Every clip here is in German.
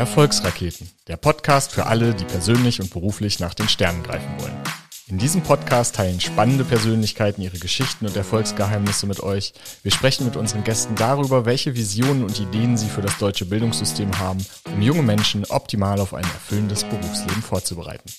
Erfolgsraketen, der Podcast für alle, die persönlich und beruflich nach den Sternen greifen wollen. In diesem Podcast teilen spannende Persönlichkeiten ihre Geschichten und Erfolgsgeheimnisse mit euch. Wir sprechen mit unseren Gästen darüber, welche Visionen und Ideen sie für das deutsche Bildungssystem haben, um junge Menschen optimal auf ein erfüllendes Berufsleben vorzubereiten.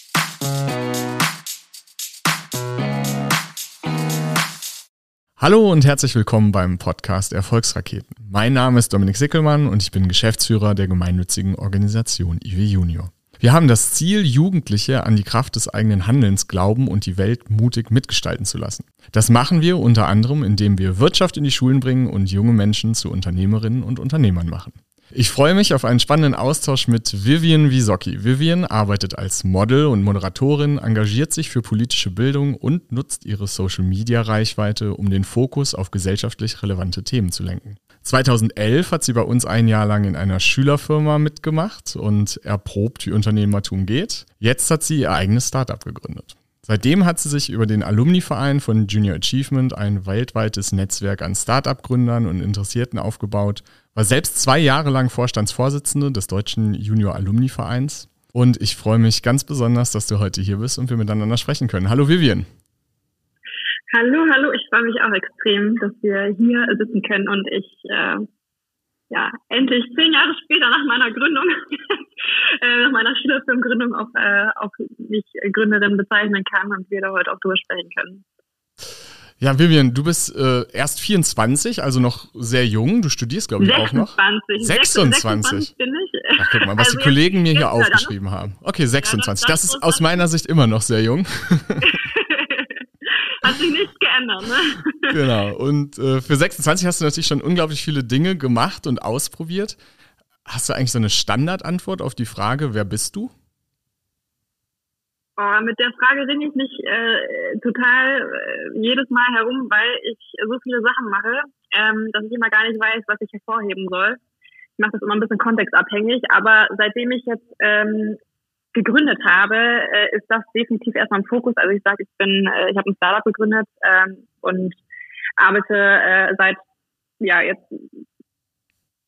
Hallo und herzlich willkommen beim Podcast Erfolgsraketen. Mein Name ist Dominik Sickelmann und ich bin Geschäftsführer der gemeinnützigen Organisation IW Junior. Wir haben das Ziel, Jugendliche an die Kraft des eigenen Handelns glauben und die Welt mutig mitgestalten zu lassen. Das machen wir unter anderem, indem wir Wirtschaft in die Schulen bringen und junge Menschen zu Unternehmerinnen und Unternehmern machen. Ich freue mich auf einen spannenden Austausch mit Vivian Wisocki. Vivian arbeitet als Model und Moderatorin, engagiert sich für politische Bildung und nutzt ihre Social-Media-Reichweite, um den Fokus auf gesellschaftlich relevante Themen zu lenken. 2011 hat sie bei uns ein Jahr lang in einer Schülerfirma mitgemacht und erprobt, wie Unternehmertum geht. Jetzt hat sie ihr eigenes Startup gegründet. Seitdem hat sie sich über den Alumni-Verein von Junior Achievement ein weltweites Netzwerk an Start-up-Gründern und Interessierten aufgebaut, war selbst zwei Jahre lang Vorstandsvorsitzende des Deutschen Junior Alumni-Vereins. Und ich freue mich ganz besonders, dass du heute hier bist und wir miteinander sprechen können. Hallo Vivian. Hallo, hallo. Ich freue mich auch extrem, dass wir hier sitzen können und ich äh, ja endlich zehn Jahre später nach meiner Gründung äh, nach meiner Schülerfirmengründung auch, äh, auch mich Gründerin bezeichnen kann und wir da heute auch drüber sprechen können. Ja, Vivian, du bist äh, erst 24, also noch sehr jung. Du studierst, glaube ich, 26, auch noch. 26. 26 bin ich. Ach, guck mal, was also die Kollegen mir hier aufgeschrieben haben. Okay, 26. Ja, das, das, das, ist aus meiner Sicht immer noch sehr jung. Hat sich nichts geändert, ne? Genau. Und äh, für 26 hast du natürlich schon unglaublich viele Dinge gemacht und ausprobiert. Hast du eigentlich so eine Standardantwort auf die Frage, wer bist du? Oh, mit der Frage ringe ich mich äh, total äh, jedes Mal herum, weil ich so viele Sachen mache, ähm, dass ich immer gar nicht weiß, was ich hervorheben soll. Ich mache das immer ein bisschen kontextabhängig, aber seitdem ich jetzt ähm, gegründet habe, äh, ist das definitiv erstmal ein Fokus. Also ich sage, ich bin, äh, ich habe ein Startup gegründet ähm, und arbeite äh, seit ja jetzt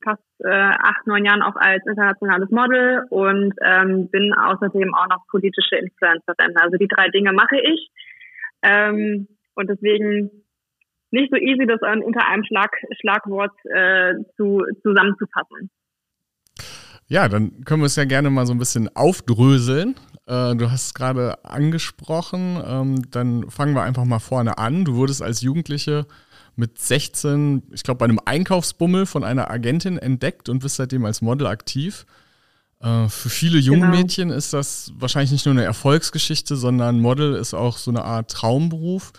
fast äh, acht, neun Jahren auch als internationales Model und ähm, bin außerdem auch noch politische Influencerin. Also die drei Dinge mache ich. Ähm, und deswegen nicht so easy, das unter einem Schlag, Schlagwort äh, zu, zusammenzufassen. Ja, dann können wir es ja gerne mal so ein bisschen aufdröseln. Äh, du hast es gerade angesprochen. Ähm, dann fangen wir einfach mal vorne an. Du wurdest als Jugendliche mit 16, ich glaube, bei einem Einkaufsbummel von einer Agentin entdeckt und bist seitdem als Model aktiv. Äh, für viele junge genau. Mädchen ist das wahrscheinlich nicht nur eine Erfolgsgeschichte, sondern Model ist auch so eine Art Traumberuf.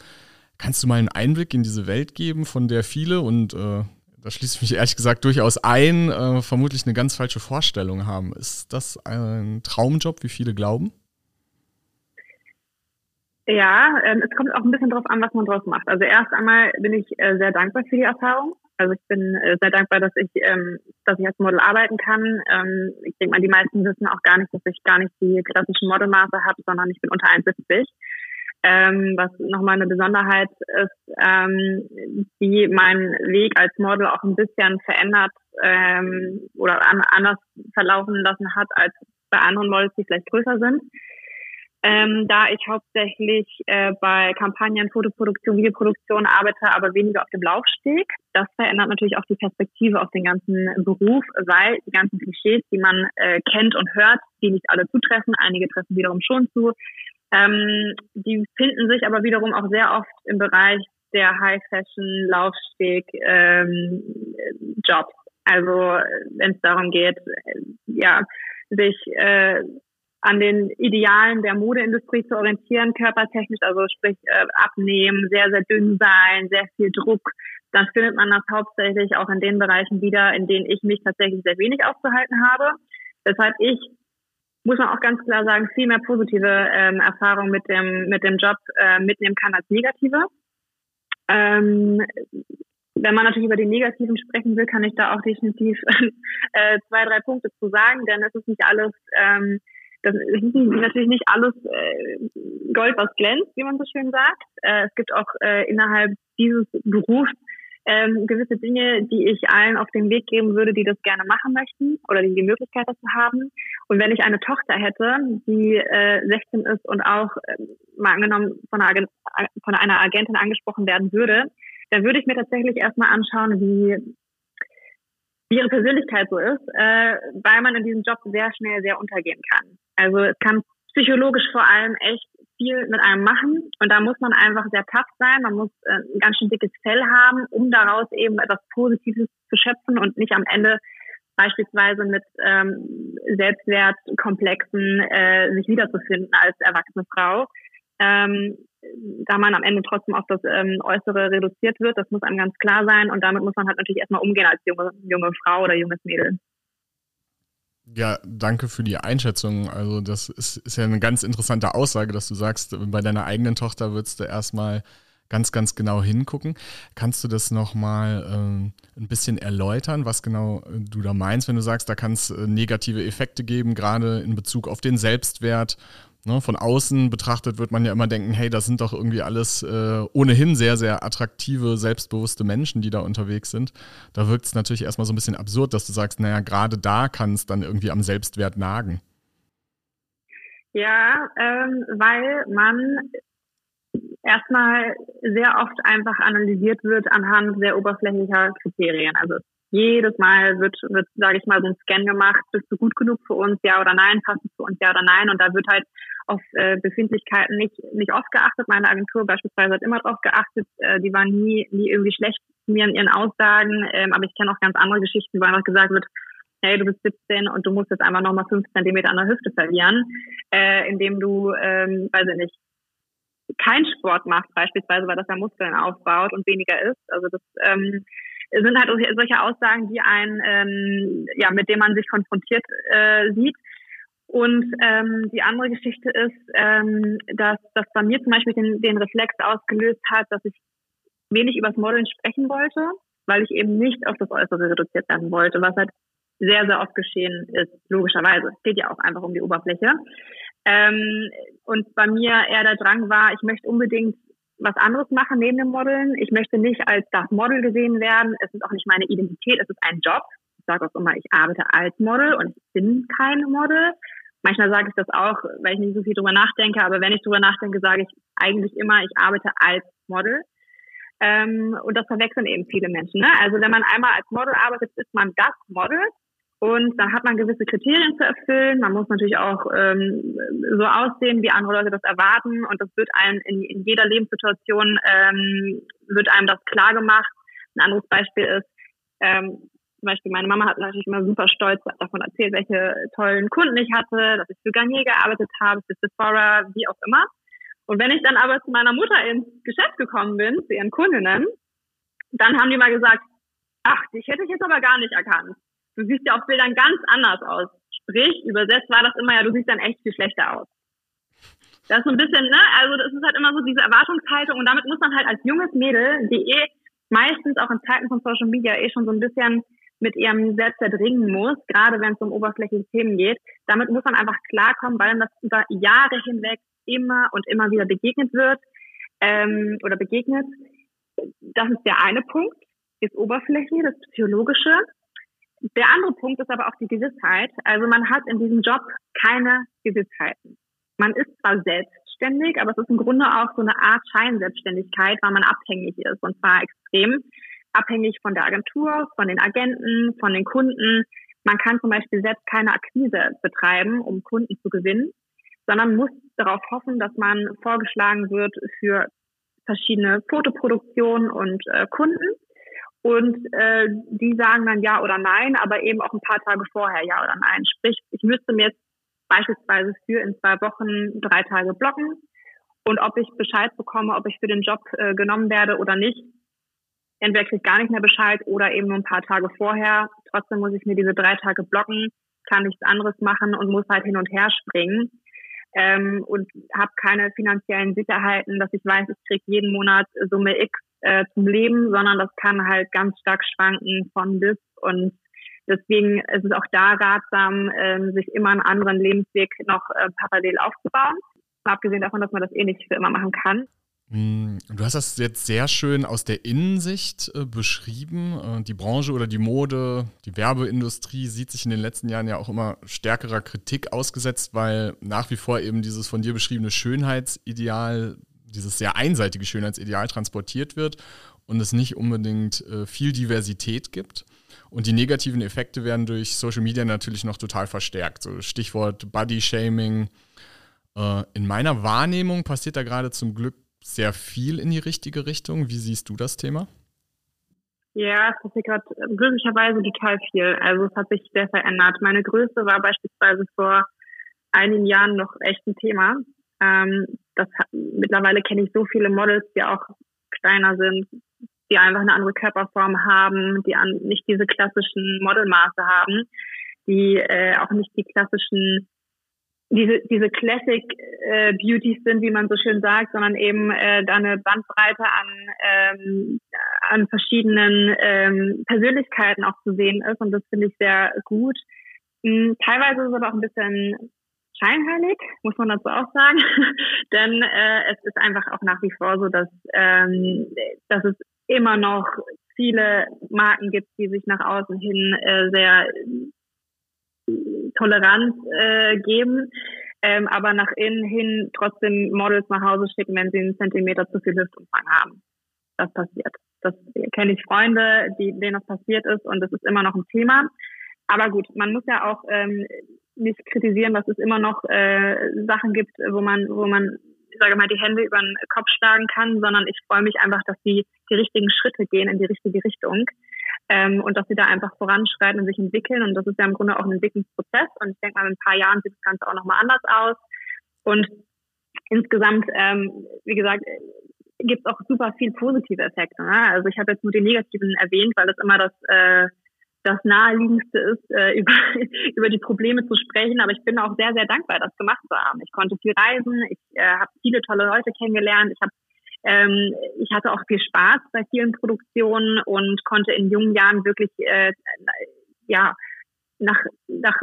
Kannst du mal einen Einblick in diese Welt geben, von der viele und äh, da schließe ich mich ehrlich gesagt durchaus ein, äh, vermutlich eine ganz falsche Vorstellung haben. Ist das ein Traumjob, wie viele glauben? Ja, ähm, es kommt auch ein bisschen drauf an, was man draus macht. Also erst einmal bin ich äh, sehr dankbar für die Erfahrung. Also ich bin äh, sehr dankbar, dass ich, ähm, dass ich als Model arbeiten kann. Ähm, ich denke mal, die meisten wissen auch gar nicht, dass ich gar nicht die klassischen Modelmaße habe, sondern ich bin unter 1,70. Ähm, was nochmal eine Besonderheit ist, ähm, die meinen Weg als Model auch ein bisschen verändert ähm, oder an, anders verlaufen lassen hat als bei anderen Models, die vielleicht größer sind ähm, da ich hauptsächlich äh, bei Kampagnen, Fotoproduktion, Videoproduktion arbeite, aber weniger auf dem Laufsteg. Das verändert natürlich auch die Perspektive auf den ganzen Beruf, weil die ganzen Klischees, die man äh, kennt und hört, die nicht alle zutreffen, einige treffen wiederum schon zu, ähm, die finden sich aber wiederum auch sehr oft im Bereich der High Fashion, Laufsteg, ähm, Jobs. Also wenn es darum geht, äh, ja, sich äh, an den Idealen der Modeindustrie zu orientieren, körpertechnisch, also sprich äh, abnehmen, sehr, sehr dünn sein, sehr viel Druck, dann findet man das hauptsächlich auch in den Bereichen wieder, in denen ich mich tatsächlich sehr wenig aufzuhalten habe. Weshalb ich, muss man auch ganz klar sagen, viel mehr positive ähm, Erfahrungen mit dem, mit dem Job äh, mitnehmen kann als negative. Ähm, wenn man natürlich über die Negativen sprechen will, kann ich da auch definitiv äh, zwei, drei Punkte zu sagen, denn es ist nicht alles ähm, das ist natürlich nicht alles äh, Gold, was glänzt, wie man so schön sagt. Äh, es gibt auch äh, innerhalb dieses Berufs ähm, gewisse Dinge, die ich allen auf den Weg geben würde, die das gerne machen möchten oder die die Möglichkeit dazu haben. Und wenn ich eine Tochter hätte, die äh, 16 ist und auch äh, mal angenommen von einer, von einer Agentin angesprochen werden würde, dann würde ich mir tatsächlich erstmal anschauen, wie wie ihre Persönlichkeit so ist, äh, weil man in diesem Job sehr schnell sehr untergehen kann. Also es kann psychologisch vor allem echt viel mit einem machen und da muss man einfach sehr tough sein, man muss äh, ein ganz schön dickes Fell haben, um daraus eben etwas Positives zu schöpfen und nicht am Ende beispielsweise mit ähm, Selbstwertkomplexen äh, sich wiederzufinden als erwachsene Frau. Ähm, da man am Ende trotzdem auf das ähm, Äußere reduziert wird, das muss einem ganz klar sein und damit muss man halt natürlich erstmal umgehen als junge, junge Frau oder junges Mädel. Ja, danke für die Einschätzung. Also das ist, ist ja eine ganz interessante Aussage, dass du sagst, bei deiner eigenen Tochter würdest du erstmal ganz, ganz genau hingucken. Kannst du das nochmal ähm, ein bisschen erläutern, was genau äh, du da meinst, wenn du sagst, da kann es äh, negative Effekte geben, gerade in Bezug auf den Selbstwert Ne, von außen betrachtet wird man ja immer denken, hey, das sind doch irgendwie alles äh, ohnehin sehr, sehr attraktive, selbstbewusste Menschen, die da unterwegs sind. Da wirkt es natürlich erstmal so ein bisschen absurd, dass du sagst, naja, gerade da kann es dann irgendwie am Selbstwert nagen. Ja, ähm, weil man erstmal sehr oft einfach analysiert wird anhand sehr oberflächlicher Kriterien. Also jedes Mal wird, wird sage ich mal, so ein Scan gemacht, bist du gut genug für uns, ja oder nein, passt es für uns, ja oder nein. Und da wird halt auf äh, Befindlichkeiten nicht, nicht oft geachtet. Meine Agentur beispielsweise hat immer darauf geachtet. Äh, die waren nie, nie irgendwie schlecht zu mir in ihren Aussagen. Ähm, aber ich kenne auch ganz andere Geschichten, wo einfach gesagt wird, hey, du bist 17 und du musst jetzt einfach nochmal 5 Zentimeter an der Hüfte verlieren, äh, indem du, ähm, weiß ich nicht, keinen Sport machst beispielsweise, weil das ja Muskeln aufbaut und weniger ist. Also das ähm, sind halt solche Aussagen, die ein, ähm, ja, mit denen man sich konfrontiert äh, sieht. Und ähm, die andere Geschichte ist, ähm, dass das bei mir zum Beispiel den, den Reflex ausgelöst hat, dass ich wenig übers Modeln sprechen wollte, weil ich eben nicht auf das Äußere reduziert werden wollte, was halt sehr, sehr oft geschehen ist, logischerweise. Es geht ja auch einfach um die Oberfläche. Ähm, und bei mir eher der Drang war, ich möchte unbedingt was anderes machen neben dem Modeln. Ich möchte nicht als das Model gesehen werden. Es ist auch nicht meine Identität, es ist ein Job. Ich sage auch immer, ich arbeite als Model und ich bin kein Model. Manchmal sage ich das auch, weil ich nicht so viel drüber nachdenke, aber wenn ich drüber nachdenke, sage ich eigentlich immer, ich arbeite als Model. Ähm, und das verwechseln eben viele Menschen. Ne? Also wenn man einmal als Model arbeitet, ist man das Model und dann hat man gewisse Kriterien zu erfüllen. Man muss natürlich auch ähm, so aussehen, wie andere Leute das erwarten. Und das wird einem in, in jeder Lebenssituation ähm, wird einem das klar gemacht. Ein anderes Beispiel ist, ähm, zum Beispiel meine Mama hat natürlich immer super stolz davon erzählt, welche tollen Kunden ich hatte, dass ich für Garnier gearbeitet habe, für Sephora, wie auch immer. Und wenn ich dann aber zu meiner Mutter ins Geschäft gekommen bin, zu ihren Kundinnen, dann haben die mal gesagt, ach, dich hätte ich jetzt aber gar nicht erkannt du siehst ja auf Bildern ganz anders aus. Sprich, übersetzt war das immer ja, du siehst dann echt viel schlechter aus. Das ist so ein bisschen, ne, also das ist halt immer so diese Erwartungshaltung und damit muss man halt als junges Mädel, die eh meistens auch in Zeiten von Social Media eh schon so ein bisschen mit ihrem Selbst erdringen muss, gerade wenn es um oberflächliche Themen geht, damit muss man einfach klarkommen, weil das über Jahre hinweg immer und immer wieder begegnet wird ähm, oder begegnet. Das ist der eine Punkt, das Oberflächliche, das Psychologische. Der andere Punkt ist aber auch die Gewissheit. Also man hat in diesem Job keine Gewissheiten. Man ist zwar selbstständig, aber es ist im Grunde auch so eine Art Scheinselbstständigkeit, weil man abhängig ist und zwar extrem abhängig von der Agentur, von den Agenten, von den Kunden. Man kann zum Beispiel selbst keine Akquise betreiben, um Kunden zu gewinnen, sondern muss darauf hoffen, dass man vorgeschlagen wird für verschiedene Fotoproduktionen und äh, Kunden. Und äh, die sagen dann ja oder nein, aber eben auch ein paar Tage vorher ja oder nein. Sprich, ich müsste mir jetzt beispielsweise für in zwei Wochen drei Tage blocken. Und ob ich Bescheid bekomme, ob ich für den Job äh, genommen werde oder nicht, entweder kriege ich gar nicht mehr Bescheid oder eben nur ein paar Tage vorher. Trotzdem muss ich mir diese drei Tage blocken, kann nichts anderes machen und muss halt hin und her springen. Ähm, und habe keine finanziellen Sicherheiten, dass ich weiß, ich kriege jeden Monat Summe X äh, zum Leben, sondern das kann halt ganz stark schwanken von bis und deswegen ist es auch da ratsam, äh, sich immer einen anderen Lebensweg noch äh, parallel aufzubauen. Abgesehen davon, dass man das eh nicht für immer machen kann. Mm, du hast das jetzt sehr schön aus der Innensicht äh, beschrieben. Äh, die Branche oder die Mode, die Werbeindustrie sieht sich in den letzten Jahren ja auch immer stärkerer Kritik ausgesetzt, weil nach wie vor eben dieses von dir beschriebene Schönheitsideal, dieses sehr einseitige Schönheitsideal transportiert wird und es nicht unbedingt äh, viel Diversität gibt. Und die negativen Effekte werden durch Social Media natürlich noch total verstärkt. So Stichwort Body Shaming. Äh, in meiner Wahrnehmung passiert da gerade zum Glück sehr viel in die richtige Richtung. Wie siehst du das Thema? Ja, es passiert gerade glücklicherweise total viel. Also es hat sich sehr verändert. Meine Größe war beispielsweise vor einigen Jahren noch echt ein Thema. Ähm, das mittlerweile kenne ich so viele Models, die auch kleiner sind, die einfach eine andere Körperform haben, die an, nicht diese klassischen Modelmaße haben, die äh, auch nicht die klassischen diese, diese Classic äh, Beauties sind, wie man so schön sagt, sondern eben äh, da eine Bandbreite an, ähm, an verschiedenen ähm, Persönlichkeiten auch zu sehen ist. Und das finde ich sehr gut. Hm, teilweise ist es aber auch ein bisschen scheinheilig, muss man dazu auch sagen. Denn äh, es ist einfach auch nach wie vor so, dass, ähm, dass es immer noch viele Marken gibt, die sich nach außen hin äh, sehr Toleranz äh, geben, ähm, aber nach innen hin trotzdem Models nach Hause schicken, wenn sie einen Zentimeter zu viel Hüftumfang haben. Das passiert. Das kenne ich Freunde, die, denen das passiert ist und das ist immer noch ein Thema. Aber gut, man muss ja auch ähm, nicht kritisieren, dass es immer noch äh, Sachen gibt, wo man, wo man, ich sage mal, die Hände über den Kopf schlagen kann, sondern ich freue mich einfach, dass die die richtigen Schritte gehen in die richtige Richtung ähm, und dass sie da einfach voranschreiten und sich entwickeln. Und das ist ja im Grunde auch ein Entwicklungsprozess. Und ich denke mal, in ein paar Jahren sieht das Ganze auch nochmal anders aus. Und insgesamt, ähm, wie gesagt, gibt es auch super viel positive Effekte. Ne? Also ich habe jetzt nur die negativen erwähnt, weil das immer das äh, das naheliegendste ist, äh, über, über die Probleme zu sprechen. Aber ich bin auch sehr, sehr dankbar, das gemacht zu haben. Ich konnte viel reisen, ich äh, habe viele tolle Leute kennengelernt, ich habe ähm, ich hatte auch viel Spaß bei vielen Produktionen und konnte in jungen Jahren wirklich äh, ja nach nach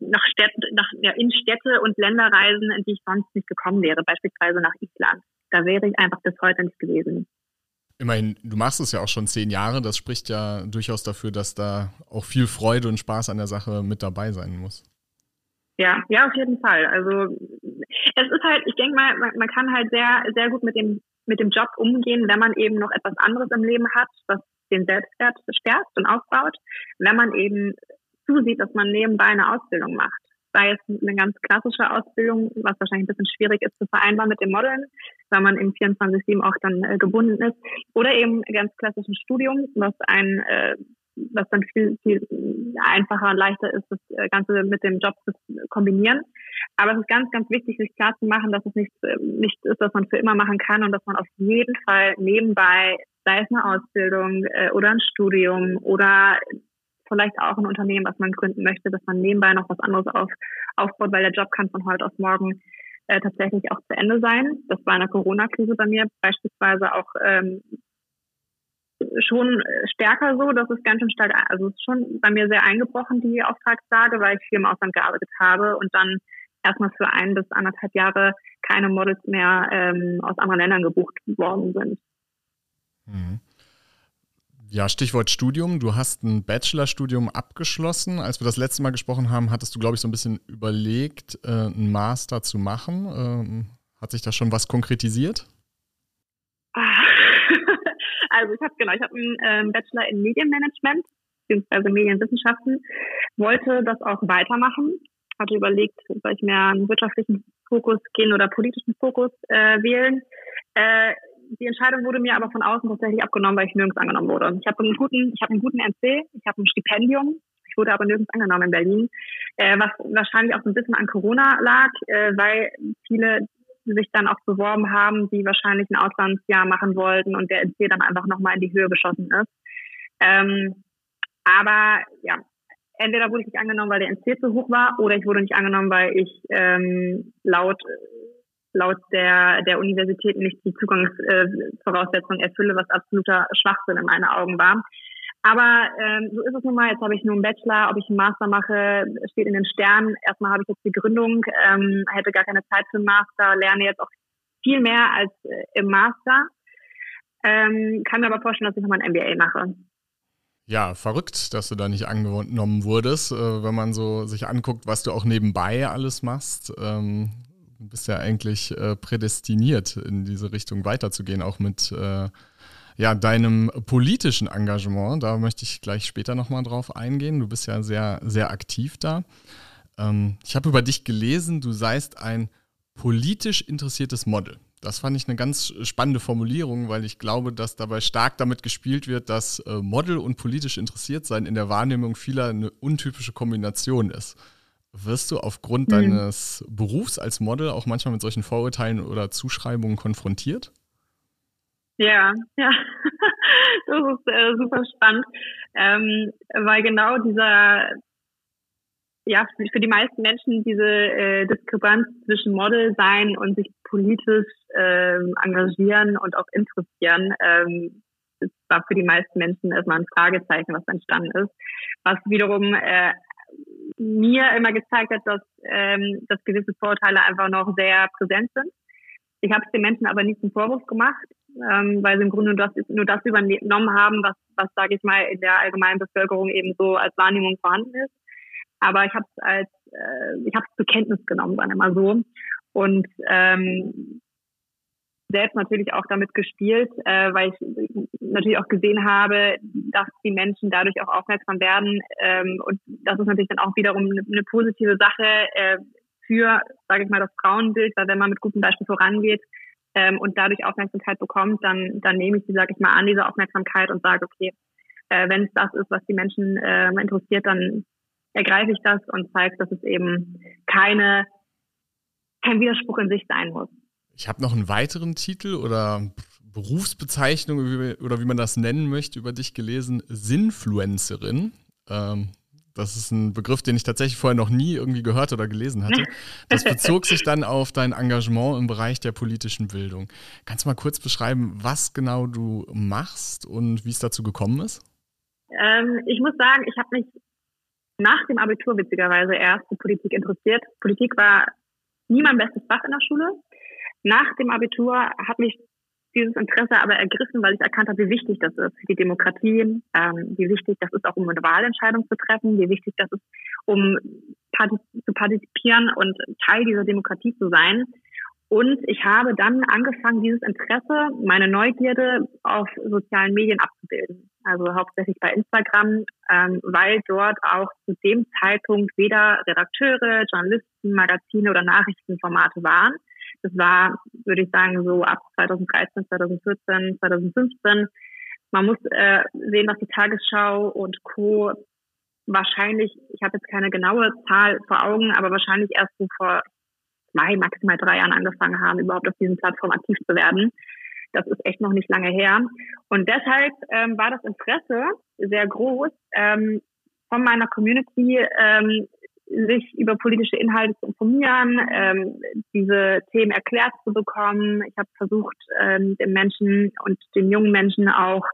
nach Städten nach ja, in Städte und Länder reisen, in die ich sonst nicht gekommen wäre, beispielsweise nach Island. Da wäre ich einfach bis heute nicht gewesen. Immerhin, du machst es ja auch schon zehn Jahre. Das spricht ja durchaus dafür, dass da auch viel Freude und Spaß an der Sache mit dabei sein muss. Ja, ja, auf jeden Fall. Also es ist halt, ich denke mal, man, man kann halt sehr, sehr gut mit dem mit dem Job umgehen, wenn man eben noch etwas anderes im Leben hat, was den Selbstwert stärkt und aufbaut, wenn man eben zusieht, dass man nebenbei eine Ausbildung macht. Sei es eine ganz klassische Ausbildung, was wahrscheinlich ein bisschen schwierig ist zu vereinbaren mit dem Modeln, weil man im 24-7 auch dann äh, gebunden ist, oder eben ganz klassischen Studium, was ein äh, was dann viel, viel einfacher und leichter ist, das äh, Ganze mit dem Job zu kombinieren. Aber es ist ganz, ganz wichtig, sich klar zu machen, dass es nicht, äh, nicht ist, was man für immer machen kann und dass man auf jeden Fall nebenbei, sei es eine Ausbildung äh, oder ein Studium oder vielleicht auch ein Unternehmen, was man gründen möchte, dass man nebenbei noch was anderes auf, aufbaut, weil der Job kann von heute auf morgen äh, tatsächlich auch zu Ende sein. Das war in der Corona-Krise bei mir beispielsweise auch ähm, schon stärker so, dass es ganz schön stark, also es ist schon bei mir sehr eingebrochen, die Auftragslage, weil ich viel im Ausland gearbeitet habe und dann erstmal für ein bis anderthalb Jahre keine Models mehr ähm, aus anderen Ländern gebucht worden sind. Mhm. Ja, Stichwort Studium. Du hast ein Bachelorstudium abgeschlossen. Als wir das letzte Mal gesprochen haben, hattest du, glaube ich, so ein bisschen überlegt, äh, einen Master zu machen. Ähm, hat sich da schon was konkretisiert? Also ich habe genau, ich habe einen ähm, Bachelor in Medienmanagement bzw. Medienwissenschaften, wollte das auch weitermachen, hatte überlegt, soll ich mehr einen wirtschaftlichen Fokus gehen oder politischen Fokus äh, wählen. Äh, die Entscheidung wurde mir aber von außen tatsächlich abgenommen, weil ich nirgends angenommen wurde. Ich habe einen guten, ich habe einen guten NC, ich habe ein Stipendium, ich wurde aber nirgends angenommen in Berlin, äh, was wahrscheinlich auch so ein bisschen an Corona lag, äh, weil viele sich dann auch beworben haben, die wahrscheinlich ein Auslandsjahr machen wollten und der NC dann einfach nochmal in die Höhe geschossen ist. Ähm, aber ja, entweder wurde ich nicht angenommen, weil der NC zu hoch war, oder ich wurde nicht angenommen, weil ich ähm, laut laut der der Universität nicht die Zugangsvoraussetzungen äh, erfülle, was absoluter Schwachsinn in meinen Augen war. Aber ähm, so ist es nun mal. Jetzt habe ich nur einen Bachelor, ob ich einen Master mache, steht in den Sternen. Erstmal habe ich jetzt die Gründung, ähm, hätte gar keine Zeit für einen Master, lerne jetzt auch viel mehr als äh, im Master. Ähm, kann mir aber vorstellen, dass ich nochmal ein MBA mache. Ja, verrückt, dass du da nicht angenommen wurdest, äh, wenn man so sich anguckt, was du auch nebenbei alles machst. Ähm, du bist ja eigentlich äh, prädestiniert, in diese Richtung weiterzugehen, auch mit äh, ja, deinem politischen Engagement. Da möchte ich gleich später nochmal drauf eingehen. Du bist ja sehr, sehr aktiv da. Ähm, ich habe über dich gelesen, du seist ein politisch interessiertes Model. Das fand ich eine ganz spannende Formulierung, weil ich glaube, dass dabei stark damit gespielt wird, dass äh, Model und politisch interessiert sein in der Wahrnehmung vieler eine untypische Kombination ist. Wirst du aufgrund mhm. deines Berufs als Model auch manchmal mit solchen Vorurteilen oder Zuschreibungen konfrontiert? Ja, ja, das ist äh, super spannend, ähm, weil genau dieser ja, für die meisten Menschen diese äh, Diskrepanz zwischen Model sein und sich politisch ähm, engagieren und auch interessieren, ähm, das war für die meisten Menschen erstmal ein Fragezeichen, was entstanden ist. Was wiederum äh, mir immer gezeigt hat, dass, ähm, dass gewisse Vorurteile einfach noch sehr präsent sind. Ich habe es den Menschen aber nicht zum Vorwurf gemacht, ähm, weil sie im Grunde nur das, nur das übernommen haben, was, was sage ich mal, in der allgemeinen Bevölkerung eben so als Wahrnehmung vorhanden ist. Aber ich habe es als, äh, ich habe es zur Kenntnis genommen, sagen wir mal so. Und ähm, selbst natürlich auch damit gespielt, äh, weil ich natürlich auch gesehen habe, dass die Menschen dadurch auch aufmerksam werden. Ähm, und das ist natürlich dann auch wiederum eine, eine positive Sache äh, für, sage ich mal, das Frauenbild, weil wenn man mit gutem Beispiel vorangeht ähm, und dadurch Aufmerksamkeit bekommt, dann, dann nehme ich die, sage ich mal, an, diese Aufmerksamkeit und sage, okay, äh, wenn es das ist, was die Menschen äh, interessiert, dann ergreife ich das und zeige, dass es eben keine, kein Widerspruch in sich sein muss. Ich habe noch einen weiteren Titel oder Berufsbezeichnung oder wie man das nennen möchte über dich gelesen, Sinfluencerin. Ähm, das ist ein Begriff, den ich tatsächlich vorher noch nie irgendwie gehört oder gelesen hatte. Das bezog sich dann auf dein Engagement im Bereich der politischen Bildung. Kannst du mal kurz beschreiben, was genau du machst und wie es dazu gekommen ist? Ähm, ich muss sagen, ich habe mich nach dem Abitur witzigerweise erst für Politik interessiert. Politik war nie mein bestes Fach in der Schule. Nach dem Abitur hat mich dieses Interesse aber ergriffen, weil ich erkannt habe, wie wichtig das ist für die Demokratie, ähm, wie wichtig das ist, auch um eine Wahlentscheidung zu treffen, wie wichtig das ist, um partizip zu partizipieren und Teil dieser Demokratie zu sein. Und ich habe dann angefangen, dieses Interesse, meine Neugierde auf sozialen Medien abzubilden. Also hauptsächlich bei Instagram, ähm, weil dort auch zu dem Zeitpunkt weder Redakteure, Journalisten, Magazine oder Nachrichtenformate waren. Das war, würde ich sagen, so ab 2013, 2014, 2015. Man muss äh, sehen, dass die Tagesschau und Co. wahrscheinlich, ich habe jetzt keine genaue Zahl vor Augen, aber wahrscheinlich erst so vor zwei, maximal drei Jahren angefangen haben, überhaupt auf diesen Plattformen aktiv zu werden. Das ist echt noch nicht lange her. Und deshalb ähm, war das Interesse sehr groß, ähm, von meiner Community ähm, sich über politische Inhalte zu informieren, ähm, diese Themen erklärt zu bekommen. Ich habe versucht, ähm, den Menschen und den jungen Menschen auch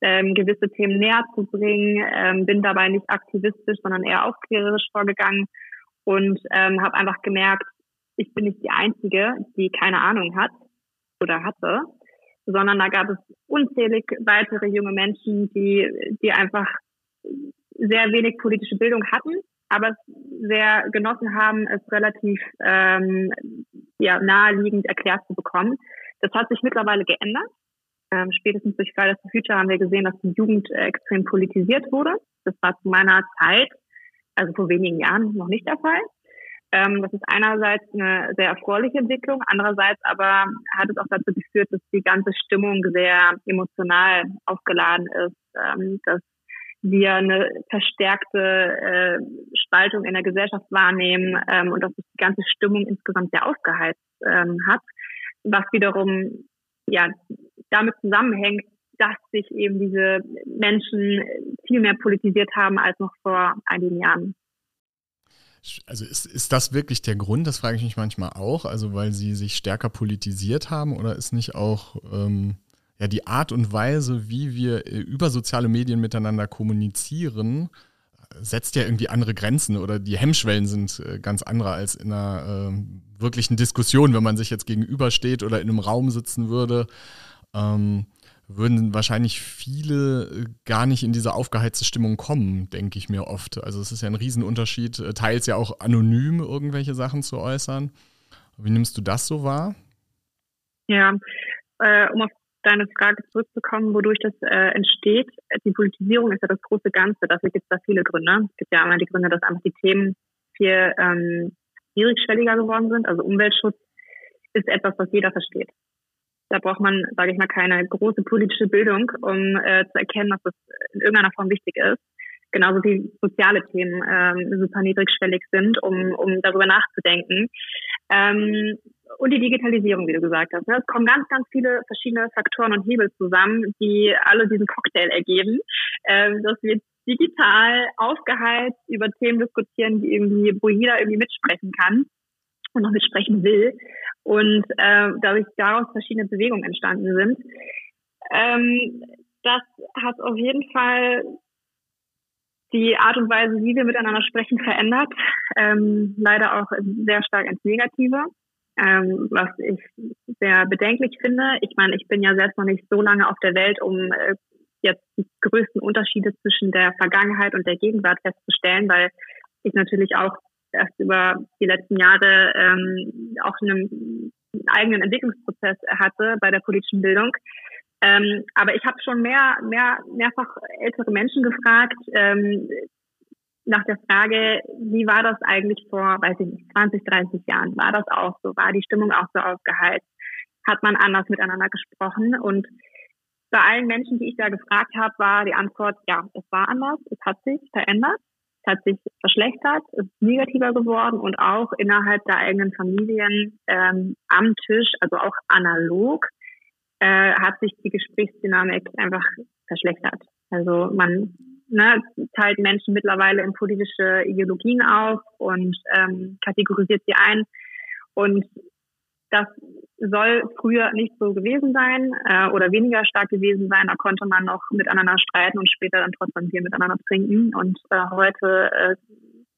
ähm, gewisse Themen näher zu bringen, ähm, bin dabei nicht aktivistisch, sondern eher aufklärerisch vorgegangen und ähm, habe einfach gemerkt, ich bin nicht die Einzige, die keine Ahnung hat oder hatte, sondern da gab es unzählig weitere junge Menschen, die, die einfach sehr wenig politische Bildung hatten, aber sehr genossen haben, es relativ ähm, ja, naheliegend erklärt zu bekommen. Das hat sich mittlerweile geändert. Ähm, spätestens durch Fridays for Future haben wir gesehen, dass die Jugend äh, extrem politisiert wurde. Das war zu meiner Zeit, also vor wenigen Jahren, noch nicht der Fall. Ähm, das ist einerseits eine sehr erfreuliche Entwicklung, andererseits aber hat es auch dazu geführt, dass die ganze Stimmung sehr emotional aufgeladen ist, ähm, dass wir eine verstärkte äh, Spaltung in der Gesellschaft wahrnehmen ähm, und dass sich die ganze Stimmung insgesamt sehr aufgeheizt ähm, hat, was wiederum ja damit zusammenhängt, dass sich eben diese Menschen viel mehr politisiert haben als noch vor einigen Jahren. Also ist, ist das wirklich der Grund? Das frage ich mich manchmal auch. Also weil sie sich stärker politisiert haben oder ist nicht auch ähm, ja die Art und Weise, wie wir äh, über soziale Medien miteinander kommunizieren, setzt ja irgendwie andere Grenzen oder die Hemmschwellen sind äh, ganz andere als in einer äh, wirklichen Diskussion, wenn man sich jetzt gegenübersteht oder in einem Raum sitzen würde. Ähm, würden wahrscheinlich viele äh, gar nicht in diese aufgeheizte Stimmung kommen, denke ich mir oft. Also es ist ja ein Riesenunterschied, teils ja auch anonym irgendwelche Sachen zu äußern. Wie nimmst du das so wahr? Ja, äh, um auf deine Frage zurückzukommen, wodurch das äh, entsteht. Die Politisierung ist ja das große Ganze. Dafür gibt es da viele Gründe. Es gibt ja einmal die Gründe, dass einfach die Themen viel ähm, niedrigschwelliger geworden sind. Also Umweltschutz ist etwas, was jeder versteht. Da braucht man, sage ich mal, keine große politische Bildung, um äh, zu erkennen, dass das in irgendeiner Form wichtig ist. Genauso wie soziale Themen ähm, super niedrigschwellig sind, um, um darüber nachzudenken. Ähm, und die Digitalisierung, wie du gesagt hast. Ne? Es kommen ganz, ganz viele verschiedene Faktoren und Hebel zusammen, die alle diesen Cocktail ergeben, ähm, dass wir digital aufgeheizt über Themen diskutieren, die irgendwie, wo jeder irgendwie mitsprechen kann und noch mitsprechen will und äh, dadurch daraus verschiedene Bewegungen entstanden sind. Ähm, das hat auf jeden Fall die Art und Weise, wie wir miteinander sprechen, verändert. Ähm, leider auch sehr stark ins Negative, ähm, was ich sehr bedenklich finde. Ich meine, ich bin ja selbst noch nicht so lange auf der Welt, um äh, jetzt die größten Unterschiede zwischen der Vergangenheit und der Gegenwart festzustellen, weil ich natürlich auch erst über die letzten Jahre ähm, auch einen eigenen Entwicklungsprozess hatte bei der politischen Bildung. Ähm, aber ich habe schon mehr, mehr, mehrfach ältere Menschen gefragt ähm, nach der Frage, wie war das eigentlich vor, weiß ich nicht, 20, 30 Jahren? War das auch so? War die Stimmung auch so aufgeheizt? Hat man anders miteinander gesprochen? Und bei allen Menschen, die ich da gefragt habe, war die Antwort, ja, es war anders, es hat sich verändert hat sich verschlechtert, ist negativer geworden und auch innerhalb der eigenen Familien ähm, am Tisch, also auch analog, äh, hat sich die Gesprächsdynamik einfach verschlechtert. Also man ne, teilt Menschen mittlerweile in politische Ideologien auf und ähm, kategorisiert sie ein. Und das soll früher nicht so gewesen sein äh, oder weniger stark gewesen sein. Da konnte man noch miteinander streiten und später dann trotzdem Bier miteinander trinken. Und äh, heute äh,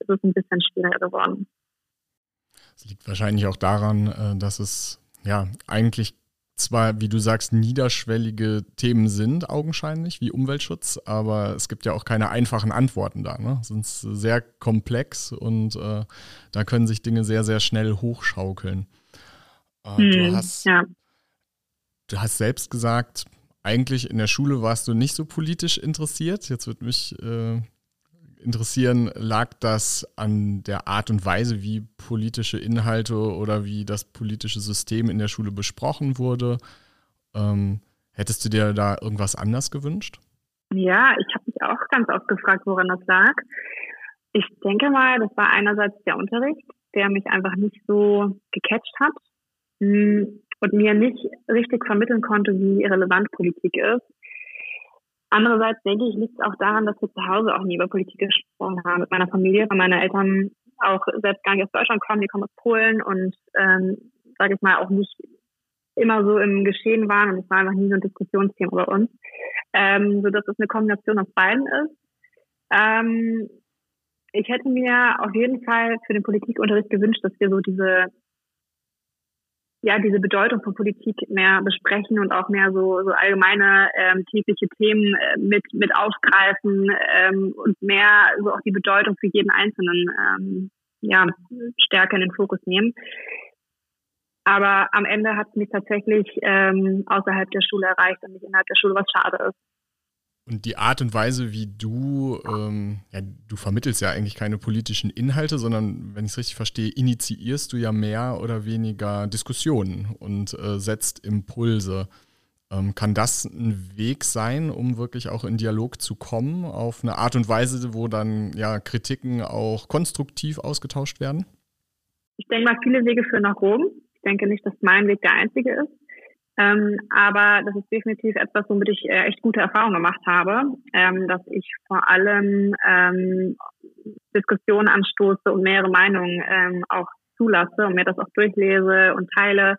ist es ein bisschen schwieriger geworden. Das liegt wahrscheinlich auch daran, äh, dass es ja eigentlich zwar, wie du sagst, niederschwellige Themen sind, augenscheinlich, wie Umweltschutz, aber es gibt ja auch keine einfachen Antworten da. Ne? Es ist sehr komplex und äh, da können sich Dinge sehr, sehr schnell hochschaukeln. Äh, hm, du, hast, ja. du hast selbst gesagt, eigentlich in der Schule warst du nicht so politisch interessiert. Jetzt würde mich äh, interessieren, lag das an der Art und Weise, wie politische Inhalte oder wie das politische System in der Schule besprochen wurde? Ähm, hättest du dir da irgendwas anders gewünscht? Ja, ich habe mich auch ganz oft gefragt, woran das lag. Ich denke mal, das war einerseits der Unterricht, der mich einfach nicht so gecatcht hat. Hm, und mir nicht richtig vermitteln konnte, wie relevant Politik ist. Andererseits denke ich, liegt es auch daran, dass wir zu Hause auch nie über Politik gesprochen haben. Mit meiner Familie, weil meine Eltern auch selbst gar nicht aus Deutschland kommen, die kommen aus Polen und ähm, sage ich mal auch nicht immer so im Geschehen waren. Und es war einfach nie so ein Diskussionsthema bei uns, ähm, so dass es eine Kombination aus beiden ist. Ähm, ich hätte mir auf jeden Fall für den Politikunterricht gewünscht, dass wir so diese ja diese Bedeutung von Politik mehr besprechen und auch mehr so, so allgemeine ähm, tägliche Themen äh, mit mit aufgreifen ähm, und mehr so auch die Bedeutung für jeden Einzelnen ähm, ja stärker in den Fokus nehmen. Aber am Ende hat es mich tatsächlich ähm, außerhalb der Schule erreicht und nicht innerhalb der Schule, was schade ist. Und die Art und Weise, wie du, ähm, ja, du vermittelst ja eigentlich keine politischen Inhalte, sondern, wenn ich es richtig verstehe, initiierst du ja mehr oder weniger Diskussionen und äh, setzt Impulse. Ähm, kann das ein Weg sein, um wirklich auch in Dialog zu kommen, auf eine Art und Weise, wo dann ja Kritiken auch konstruktiv ausgetauscht werden? Ich denke mal, viele Wege führen nach Rom. Ich denke nicht, dass mein Weg der einzige ist. Ähm, aber das ist definitiv etwas, womit ich äh, echt gute Erfahrungen gemacht habe, ähm, dass ich vor allem ähm, Diskussionen anstoße und mehrere Meinungen ähm, auch zulasse und mir das auch durchlese und teile.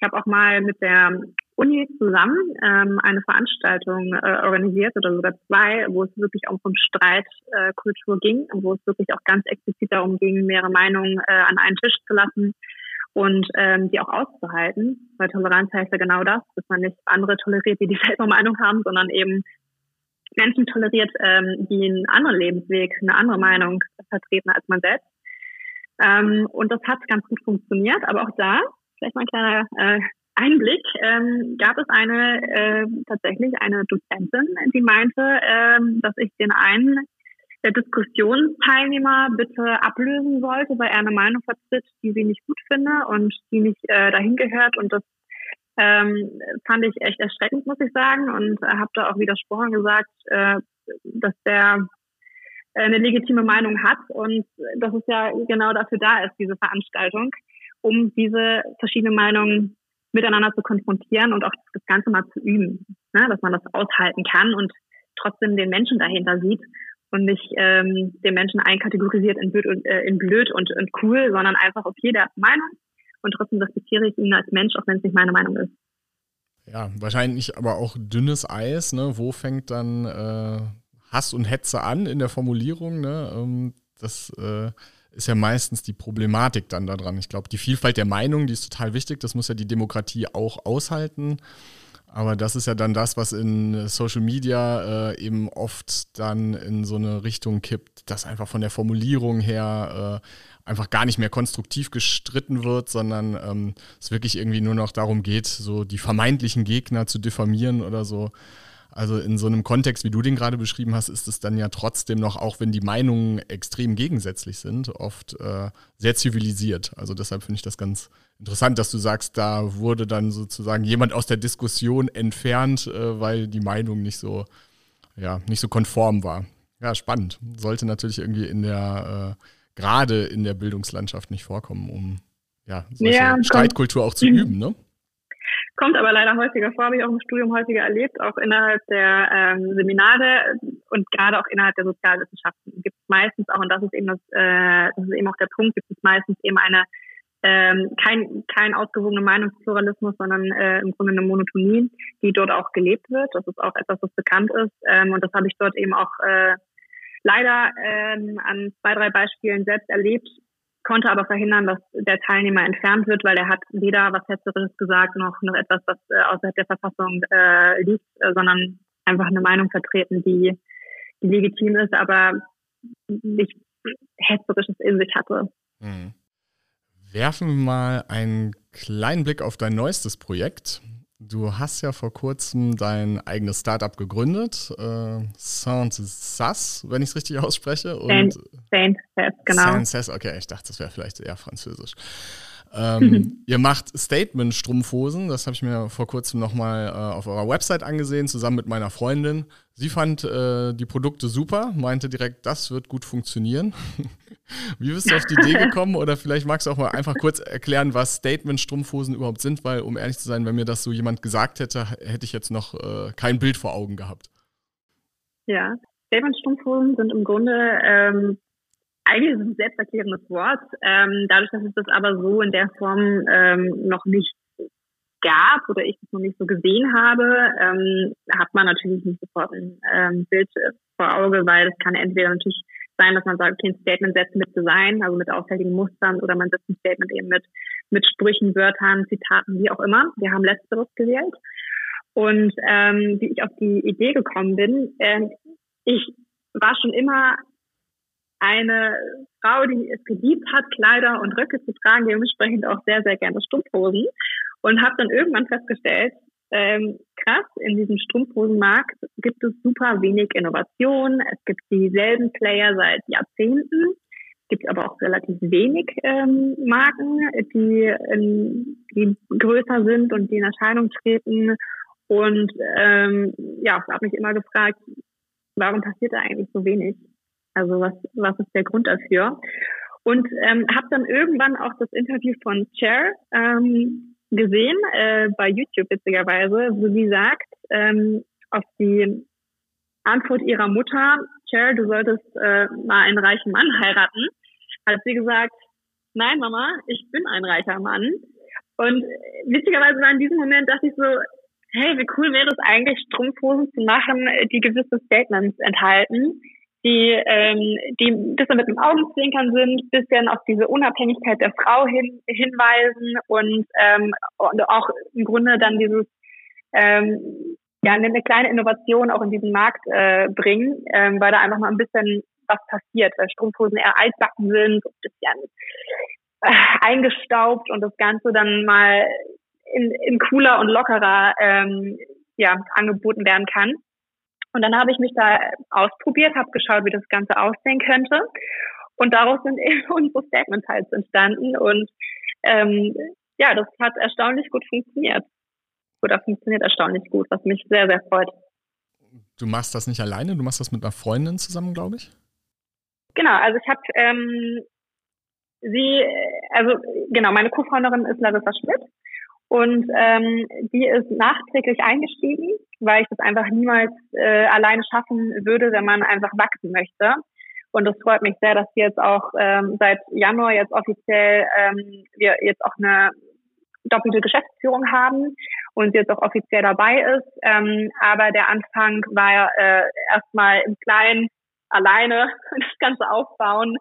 Ich habe auch mal mit der Uni zusammen ähm, eine Veranstaltung äh, organisiert oder sogar zwei, wo es wirklich auch um Streitkultur äh, ging und wo es wirklich auch ganz explizit darum ging, mehrere Meinungen äh, an einen Tisch zu lassen und ähm, die auch auszuhalten. Weil Toleranz heißt ja genau das, dass man nicht andere toleriert, die dieselbe Meinung haben, sondern eben Menschen toleriert, ähm, die einen anderen Lebensweg, eine andere Meinung vertreten als man selbst. Ähm, und das hat ganz gut funktioniert, aber auch da, vielleicht mal ein kleiner äh, Einblick, ähm, gab es eine äh, tatsächlich eine Dozentin, die meinte, ähm, dass ich den einen der Diskussionsteilnehmer bitte ablösen sollte, weil er eine Meinung vertritt, die sie nicht gut finde und die nicht äh, dahin gehört. Und das ähm, fand ich echt erschreckend, muss ich sagen, und habe da auch widersprochen gesagt, äh, dass der eine legitime Meinung hat und dass es ja genau dafür da ist, diese Veranstaltung, um diese verschiedenen Meinungen miteinander zu konfrontieren und auch das Ganze mal zu üben, ne? dass man das aushalten kann und trotzdem den Menschen dahinter sieht und nicht ähm, den Menschen einkategorisiert in blöd und, äh, in blöd und, und cool, sondern einfach, okay, der hat Meinung und trotzdem respektiere ich ihn als Mensch, auch wenn es nicht meine Meinung ist. Ja, wahrscheinlich aber auch dünnes Eis, ne? Wo fängt dann äh, Hass und Hetze an in der Formulierung, ne? Ähm, das äh, ist ja meistens die Problematik dann daran. Ich glaube, die Vielfalt der Meinungen, die ist total wichtig. Das muss ja die Demokratie auch aushalten. Aber das ist ja dann das, was in Social Media äh, eben oft dann in so eine Richtung kippt, dass einfach von der Formulierung her äh, einfach gar nicht mehr konstruktiv gestritten wird, sondern ähm, es wirklich irgendwie nur noch darum geht, so die vermeintlichen Gegner zu diffamieren oder so. Also in so einem Kontext, wie du den gerade beschrieben hast, ist es dann ja trotzdem noch, auch wenn die Meinungen extrem gegensätzlich sind, oft äh, sehr zivilisiert. Also deshalb finde ich das ganz interessant, dass du sagst, da wurde dann sozusagen jemand aus der Diskussion entfernt, äh, weil die Meinung nicht so, ja, nicht so konform war. Ja, spannend. Sollte natürlich irgendwie in der, äh, gerade in der Bildungslandschaft nicht vorkommen, um ja, solche ja, Streitkultur auch zu üben, ne? Kommt aber leider häufiger vor, habe ich auch im Studium häufiger erlebt, auch innerhalb der ähm, Seminare und gerade auch innerhalb der Sozialwissenschaften gibt es meistens auch, und das ist eben das, äh, das ist eben auch der Punkt, gibt es meistens eben eine ähm, kein, kein ausgewogener Meinungspluralismus, sondern äh, im Grunde eine Monotonie, die dort auch gelebt wird. Das ist auch etwas, was bekannt ist. Ähm, und das habe ich dort eben auch äh, leider ähm, an zwei, drei Beispielen selbst erlebt, konnte aber verhindern, dass der Teilnehmer entfernt wird, weil er hat weder was Hetzerisches gesagt noch noch etwas, was äh, außerhalb der Verfassung äh, liegt, äh, sondern einfach eine Meinung vertreten, die, die legitim ist, aber nicht hetzerisches in sich hatte. Mhm. Werfen wir mal einen kleinen Blick auf dein neuestes Projekt. Du hast ja vor kurzem dein eigenes Startup gegründet, äh, Saint-Sass, wenn ich es richtig ausspreche. Saint-Sass, genau. Saint-Sass, okay, ich dachte, das wäre vielleicht eher französisch. Ähm, ihr macht Statement-Strumpfhosen, das habe ich mir vor kurzem nochmal äh, auf eurer Website angesehen, zusammen mit meiner Freundin. Sie fand äh, die Produkte super, meinte direkt, das wird gut funktionieren. Wie bist du auf die Idee gekommen? Oder vielleicht magst du auch mal einfach kurz erklären, was Statement-Strumpfhosen überhaupt sind, weil, um ehrlich zu sein, wenn mir das so jemand gesagt hätte, hätte ich jetzt noch äh, kein Bild vor Augen gehabt. Ja, Statement-Strumpfhosen sind im Grunde ähm, eigentlich ist es ein selbsterklärendes Wort. Ähm, dadurch, dass es das aber so in der Form ähm, noch nicht gab oder ich es noch nicht so gesehen habe, ähm, hat man natürlich nicht sofort ein ähm, Bild vor Auge, weil es kann entweder natürlich sein, dass man sagt, okay, ein Statement setzt mit Design, also mit auffälligen Mustern, oder man setzt ein Statement eben mit, mit Sprüchen, Wörtern, Zitaten, wie auch immer. Wir haben letzteres gewählt. Und ähm, wie ich auf die Idee gekommen bin, äh, ich war schon immer eine Frau, die es geliebt hat, Kleider und Röcke zu tragen, dementsprechend auch sehr, sehr gerne Strumpfhosen. Und habe dann irgendwann festgestellt, ähm, krass, in diesem Strumpfhosenmarkt gibt es super wenig Innovation. Es gibt dieselben Player seit Jahrzehnten. Es gibt aber auch relativ wenig ähm, Marken, die, ähm, die größer sind und die in Erscheinung treten. Und ähm, ja, ich habe mich immer gefragt, warum passiert da eigentlich so wenig? Also was, was ist der Grund dafür? Und ähm, habe dann irgendwann auch das Interview von Cher ähm, gesehen, äh, bei YouTube witzigerweise, wo sie sagt, ähm, auf die Antwort ihrer Mutter, Cher, du solltest äh, mal einen reichen Mann heiraten, hat sie gesagt, nein Mama, ich bin ein reicher Mann. Und witzigerweise war in diesem Moment, dachte ich so, hey, wie cool wäre es eigentlich, Strumpfhosen zu machen, die gewisse Statements enthalten, die, ähm, die ein bisschen mit dem Augenzwinkern sind, bisschen auf diese Unabhängigkeit der Frau hin, hinweisen und, ähm, und auch im Grunde dann dieses ähm, ja, eine kleine Innovation auch in diesen Markt äh, bringen, ähm, weil da einfach mal ein bisschen was passiert, weil Strumpfhosen eher altbacken sind, ein bisschen äh, eingestaubt und das Ganze dann mal in, in cooler und lockerer ähm, ja, angeboten werden kann. Und dann habe ich mich da ausprobiert, habe geschaut, wie das Ganze aussehen könnte. Und daraus sind eben unsere Statements halt entstanden. Und ähm, ja, das hat erstaunlich gut funktioniert. Oder funktioniert erstaunlich gut, was mich sehr, sehr freut. Du machst das nicht alleine, du machst das mit einer Freundin zusammen, glaube ich? Genau, also ich habe ähm, sie, also genau, meine Co-Founderin ist Larissa Schmidt und ähm, die ist nachträglich eingestiegen, weil ich das einfach niemals äh, alleine schaffen würde, wenn man einfach wachsen möchte. Und es freut mich sehr, dass wir jetzt auch ähm, seit Januar jetzt offiziell ähm, wir jetzt auch eine doppelte Geschäftsführung haben und sie jetzt auch offiziell dabei ist. Ähm, aber der Anfang war äh, erstmal im Kleinen alleine das Ganze aufbauen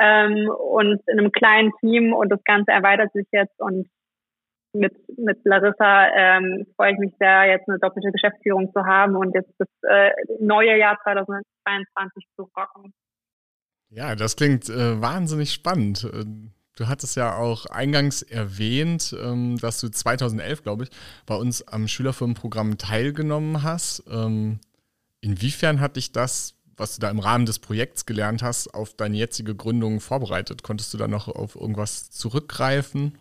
ähm, und in einem kleinen Team und das Ganze erweitert sich jetzt und mit, mit Larissa ähm, freue ich mich sehr, jetzt eine doppelte Geschäftsführung zu haben und jetzt das äh, neue Jahr 2022 zu rocken. Ja, das klingt äh, wahnsinnig spannend. Äh, du hattest ja auch eingangs erwähnt, ähm, dass du 2011, glaube ich, bei uns am Schülerfirmenprogramm teilgenommen hast. Ähm, inwiefern hat dich das was du da im Rahmen des Projekts gelernt hast, auf deine jetzige Gründung vorbereitet? Konntest du da noch auf irgendwas zurückgreifen?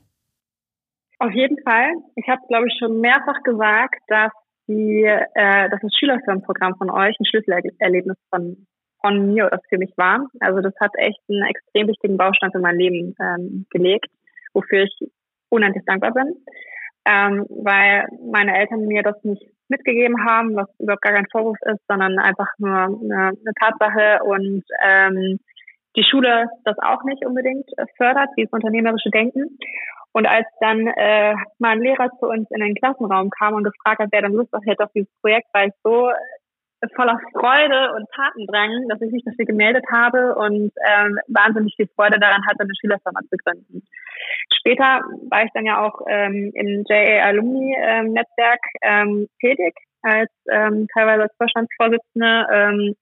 Auf jeden Fall. Ich habe, glaube ich, schon mehrfach gesagt, dass die, äh, dass das Schülerfirmenprogramm von euch ein Schlüsselerlebnis von, von mir oder für mich war. Also das hat echt einen extrem wichtigen Baustein für mein Leben ähm, gelegt, wofür ich unendlich dankbar bin. Ähm, weil meine Eltern mir das nicht mitgegeben haben, was überhaupt gar kein Vorwurf ist, sondern einfach nur eine, eine Tatsache und ähm, die Schule das auch nicht unbedingt fördert, dieses unternehmerische Denken. Und als dann äh, mal Lehrer zu uns in den Klassenraum kam und gefragt hat, wer dann Lust hätte auf dieses Projekt, war ich so voller Freude und Tatendrang, dass ich mich dafür gemeldet habe und ähm, wahnsinnig viel Freude daran hatte, eine Schülerfirma zu gründen. Später war ich dann ja auch ähm, im JA Alumni ähm, Netzwerk ähm, tätig, als ähm, teilweise als Vorstandsvorsitzende, ähm,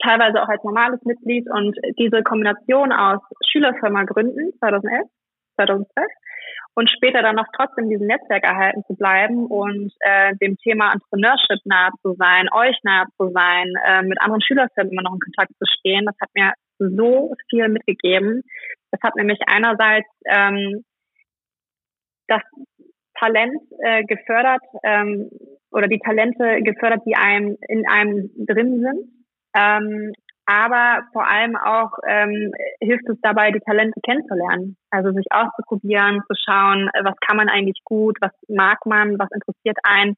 teilweise auch als normales Mitglied und diese Kombination aus Schülerfirma gründen 2011, 2012 und später dann noch trotzdem diesem Netzwerk erhalten zu bleiben und äh, dem Thema Entrepreneurship nahe zu sein, euch nahe zu sein, äh, mit anderen Schülerfirmen immer noch in Kontakt zu stehen, das hat mir so viel mitgegeben. Das hat nämlich einerseits ähm, das Talent äh, gefördert ähm, oder die Talente gefördert, die einem in einem drin sind. Ähm, aber vor allem auch ähm, hilft es dabei, die Talente kennenzulernen. Also sich auszuprobieren, zu schauen, was kann man eigentlich gut, was mag man, was interessiert einen.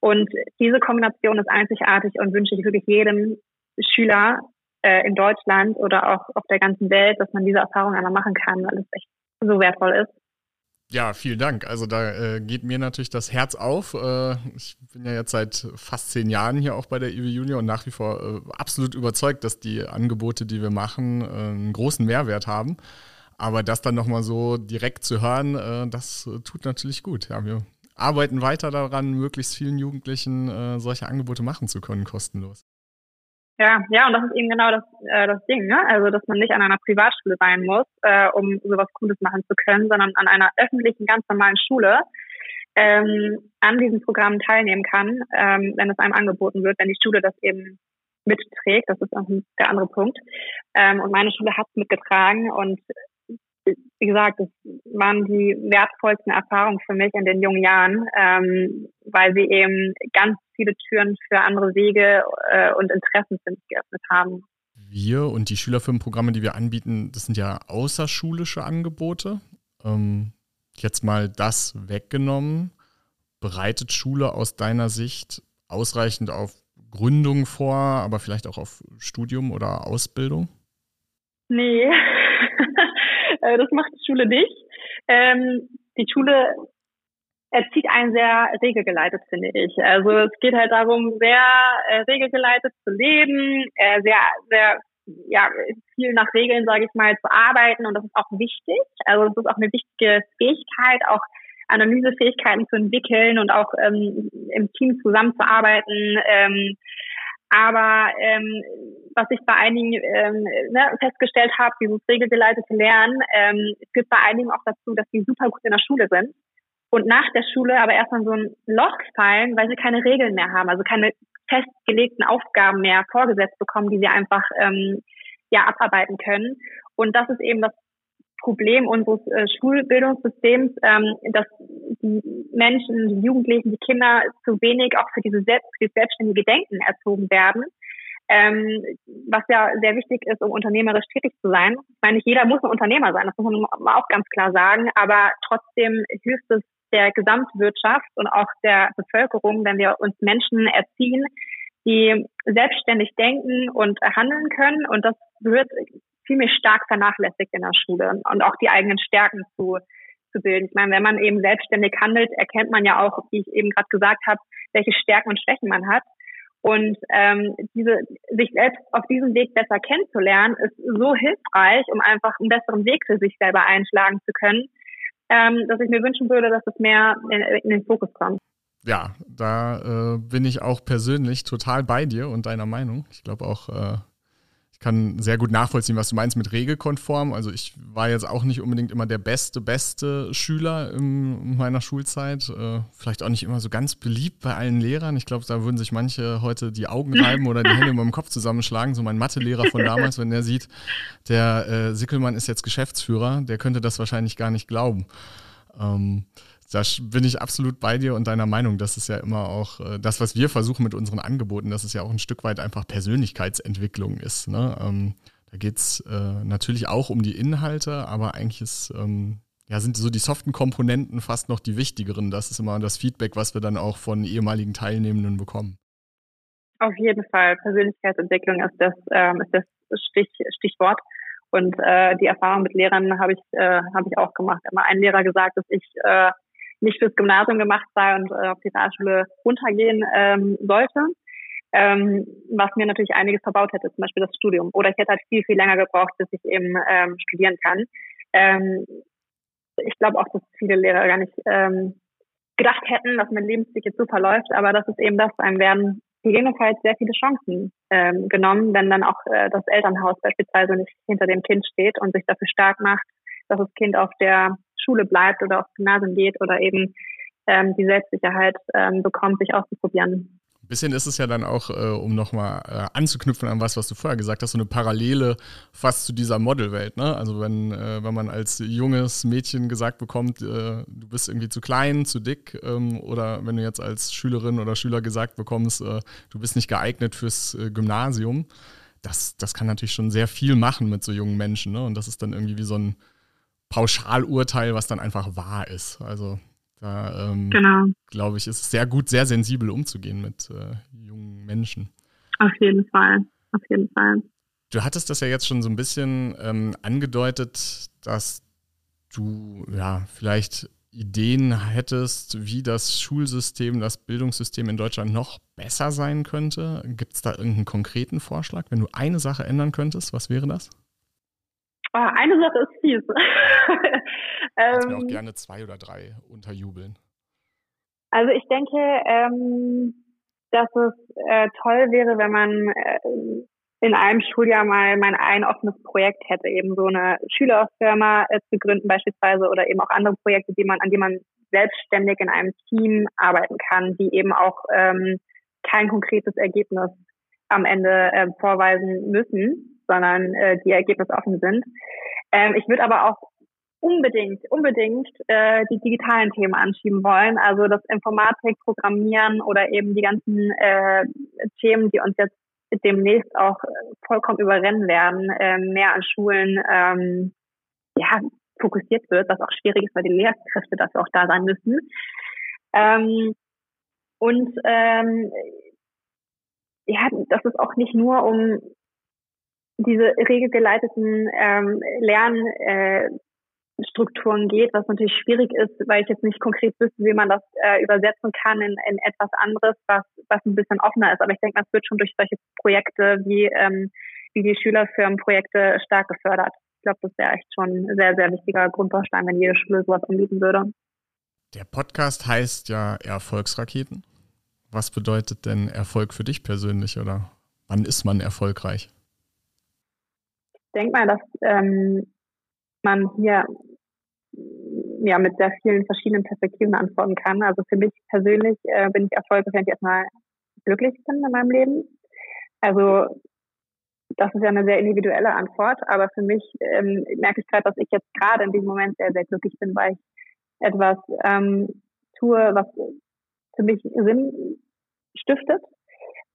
Und diese Kombination ist einzigartig und wünsche ich wirklich jedem Schüler äh, in Deutschland oder auch auf der ganzen Welt, dass man diese Erfahrung einmal machen kann, weil es echt so wertvoll ist. Ja, vielen Dank. Also da äh, geht mir natürlich das Herz auf. Äh, ich bin ja jetzt seit fast zehn Jahren hier auch bei der IW Junior und nach wie vor äh, absolut überzeugt, dass die Angebote, die wir machen, äh, einen großen Mehrwert haben. Aber das dann nochmal so direkt zu hören, äh, das tut natürlich gut. Ja, wir arbeiten weiter daran, möglichst vielen Jugendlichen äh, solche Angebote machen zu können, kostenlos. Ja, ja, und das ist eben genau das, äh, das Ding, ne? Also, dass man nicht an einer Privatschule sein muss, äh, um sowas Cooles machen zu können, sondern an einer öffentlichen, ganz normalen Schule ähm, an diesen Programmen teilnehmen kann, ähm, wenn es einem angeboten wird, wenn die Schule das eben mitträgt. Das ist auch der andere Punkt. Ähm, und meine Schule hat mitgetragen und wie gesagt, das waren die wertvollsten Erfahrungen für mich in den jungen Jahren, ähm, weil sie eben ganz viele Türen für andere Wege äh, und Interessen für mich geöffnet haben. Wir und die Schülerfirmenprogramme, die wir anbieten, das sind ja außerschulische Angebote. Ähm, jetzt mal das weggenommen. Bereitet Schule aus deiner Sicht ausreichend auf Gründung vor, aber vielleicht auch auf Studium oder Ausbildung? Nee, Äh, das macht die Schule nicht. Ähm, die Schule erzieht einen sehr regelgeleitet, finde ich. Also es geht halt darum, sehr äh, regelgeleitet zu leben, äh, sehr, sehr ja, viel nach Regeln, sage ich mal, zu arbeiten und das ist auch wichtig. Also es ist auch eine wichtige Fähigkeit, auch Analysefähigkeiten zu entwickeln und auch ähm, im Team zusammenzuarbeiten. Ähm, aber ähm, was ich bei einigen ähm, ne, festgestellt habe, dieses regelgeleitete Lernen, ähm, führt bei einigen auch dazu, dass sie super gut in der Schule sind und nach der Schule aber erstmal so ein Loch fallen, weil sie keine Regeln mehr haben, also keine festgelegten Aufgaben mehr vorgesetzt bekommen, die sie einfach ähm, ja abarbeiten können. Und das ist eben das Problem unseres äh, Schulbildungssystems, ähm, dass die Menschen, die Jugendlichen, die Kinder zu wenig auch für diese selbst, für das selbstständige Denken erzogen werden. Ähm, was ja sehr wichtig ist, um unternehmerisch tätig zu sein. Ich meine, nicht jeder muss ein Unternehmer sein, das muss man auch ganz klar sagen, aber trotzdem hilft es der Gesamtwirtschaft und auch der Bevölkerung, wenn wir uns Menschen erziehen, die selbstständig denken und handeln können. Und das wird ziemlich stark vernachlässigt in der Schule und auch die eigenen Stärken zu, zu bilden. Ich meine, wenn man eben selbstständig handelt, erkennt man ja auch, wie ich eben gerade gesagt habe, welche Stärken und Schwächen man hat. Und ähm, diese, sich selbst auf diesem Weg besser kennenzulernen, ist so hilfreich, um einfach einen besseren Weg für sich selber einschlagen zu können, ähm, dass ich mir wünschen würde, dass es mehr in, in den Fokus kommt. Ja, da äh, bin ich auch persönlich total bei dir und deiner Meinung. Ich glaube auch, äh, kann sehr gut nachvollziehen, was du meinst mit regelkonform. Also ich war jetzt auch nicht unbedingt immer der beste, beste Schüler in meiner Schulzeit. Äh, vielleicht auch nicht immer so ganz beliebt bei allen Lehrern. Ich glaube, da würden sich manche heute die Augen reiben oder die Hände über dem Kopf zusammenschlagen. So mein Mathelehrer von damals, wenn der sieht, der äh, Sickelmann ist jetzt Geschäftsführer, der könnte das wahrscheinlich gar nicht glauben. Da bin ich absolut bei dir und deiner Meinung. Das ist ja immer auch äh, das, was wir versuchen mit unseren Angeboten, dass es ja auch ein Stück weit einfach Persönlichkeitsentwicklung ist. Ne? Ähm, da geht es äh, natürlich auch um die Inhalte, aber eigentlich ist, ähm, ja, sind so die soften Komponenten fast noch die wichtigeren. Das ist immer das Feedback, was wir dann auch von ehemaligen Teilnehmenden bekommen. Auf jeden Fall. Persönlichkeitsentwicklung ist das, ähm, ist das Stich, Stichwort. Und äh, die Erfahrung mit Lehrern habe ich, äh, hab ich auch gemacht. Immer ein Lehrer gesagt, dass ich äh, nicht fürs Gymnasium gemacht sei und äh, auf die Realschule runtergehen ähm, sollte. Ähm, was mir natürlich einiges verbaut hätte, zum Beispiel das Studium. Oder ich hätte halt viel, viel länger gebraucht, bis ich eben ähm, studieren kann. Ähm, ich glaube auch, dass viele Lehrer gar nicht ähm, gedacht hätten, dass mein Lebensweg jetzt so verläuft, aber das ist eben das, einem werden gegebenenfalls sehr viele Chancen ähm, genommen, wenn dann auch äh, das Elternhaus beispielsweise nicht hinter dem Kind steht und sich dafür stark macht, dass das Kind auf der Schule bleibt oder aufs Gymnasium geht oder eben ähm, die Selbstsicherheit ähm, bekommt, sich auszuprobieren. Ein bisschen ist es ja dann auch, äh, um nochmal äh, anzuknüpfen an was, was du vorher gesagt hast, so eine Parallele fast zu dieser Modelwelt. Ne? Also wenn, äh, wenn man als junges Mädchen gesagt bekommt, äh, du bist irgendwie zu klein, zu dick, ähm, oder wenn du jetzt als Schülerin oder Schüler gesagt bekommst, äh, du bist nicht geeignet fürs äh, Gymnasium, das, das kann natürlich schon sehr viel machen mit so jungen Menschen. Ne? Und das ist dann irgendwie wie so ein Pauschalurteil, was dann einfach wahr ist. Also da ähm, genau. glaube ich, ist es sehr gut, sehr sensibel umzugehen mit äh, jungen Menschen. Auf jeden Fall, auf jeden Fall. Du hattest das ja jetzt schon so ein bisschen ähm, angedeutet, dass du ja vielleicht Ideen hättest, wie das Schulsystem, das Bildungssystem in Deutschland noch besser sein könnte. Gibt es da irgendeinen konkreten Vorschlag? Wenn du eine Sache ändern könntest, was wäre das? Oh, eine Sache ist fies. ähm, mir auch gerne zwei oder drei unterjubeln. Also ich denke, ähm, dass es äh, toll wäre, wenn man äh, in einem Schuljahr mal mein ein offenes Projekt hätte, eben so eine Schülerfirma äh, zu gründen beispielsweise oder eben auch andere Projekte, die man, an die man selbstständig in einem Team arbeiten kann, die eben auch ähm, kein konkretes Ergebnis am Ende äh, vorweisen müssen, sondern äh, die Ergebnisse offen sind. Ähm, ich würde aber auch unbedingt, unbedingt äh, die digitalen Themen anschieben wollen, also das Informatik, Programmieren oder eben die ganzen äh, Themen, die uns jetzt demnächst auch vollkommen überrennen werden, äh, mehr an Schulen ähm, ja, fokussiert wird, was auch schwierig ist, weil die Lehrkräfte dafür auch da sein müssen. Ähm, und ähm, ja, dass es auch nicht nur um diese regelgeleiteten ähm, Lernmethoden Strukturen geht, was natürlich schwierig ist, weil ich jetzt nicht konkret wüsste, wie man das äh, übersetzen kann in, in etwas anderes, was, was ein bisschen offener ist. Aber ich denke, das wird schon durch solche Projekte wie, ähm, wie die Schülerfirmenprojekte stark gefördert. Ich glaube, das wäre echt schon ein sehr, sehr wichtiger Grundbaustein, wenn jede Schule sowas anbieten würde. Der Podcast heißt ja Erfolgsraketen. Was bedeutet denn Erfolg für dich persönlich oder wann ist man erfolgreich? Denke mal, dass ähm, man hier ja mit sehr vielen verschiedenen Perspektiven antworten kann. Also für mich persönlich äh, bin ich erfolgreich, wenn ich erstmal glücklich bin in meinem Leben. Also das ist ja eine sehr individuelle Antwort, aber für mich ähm, merke ich gerade, dass ich jetzt gerade in diesem Moment sehr, sehr glücklich bin, weil ich etwas ähm, tue, was für mich Sinn stiftet,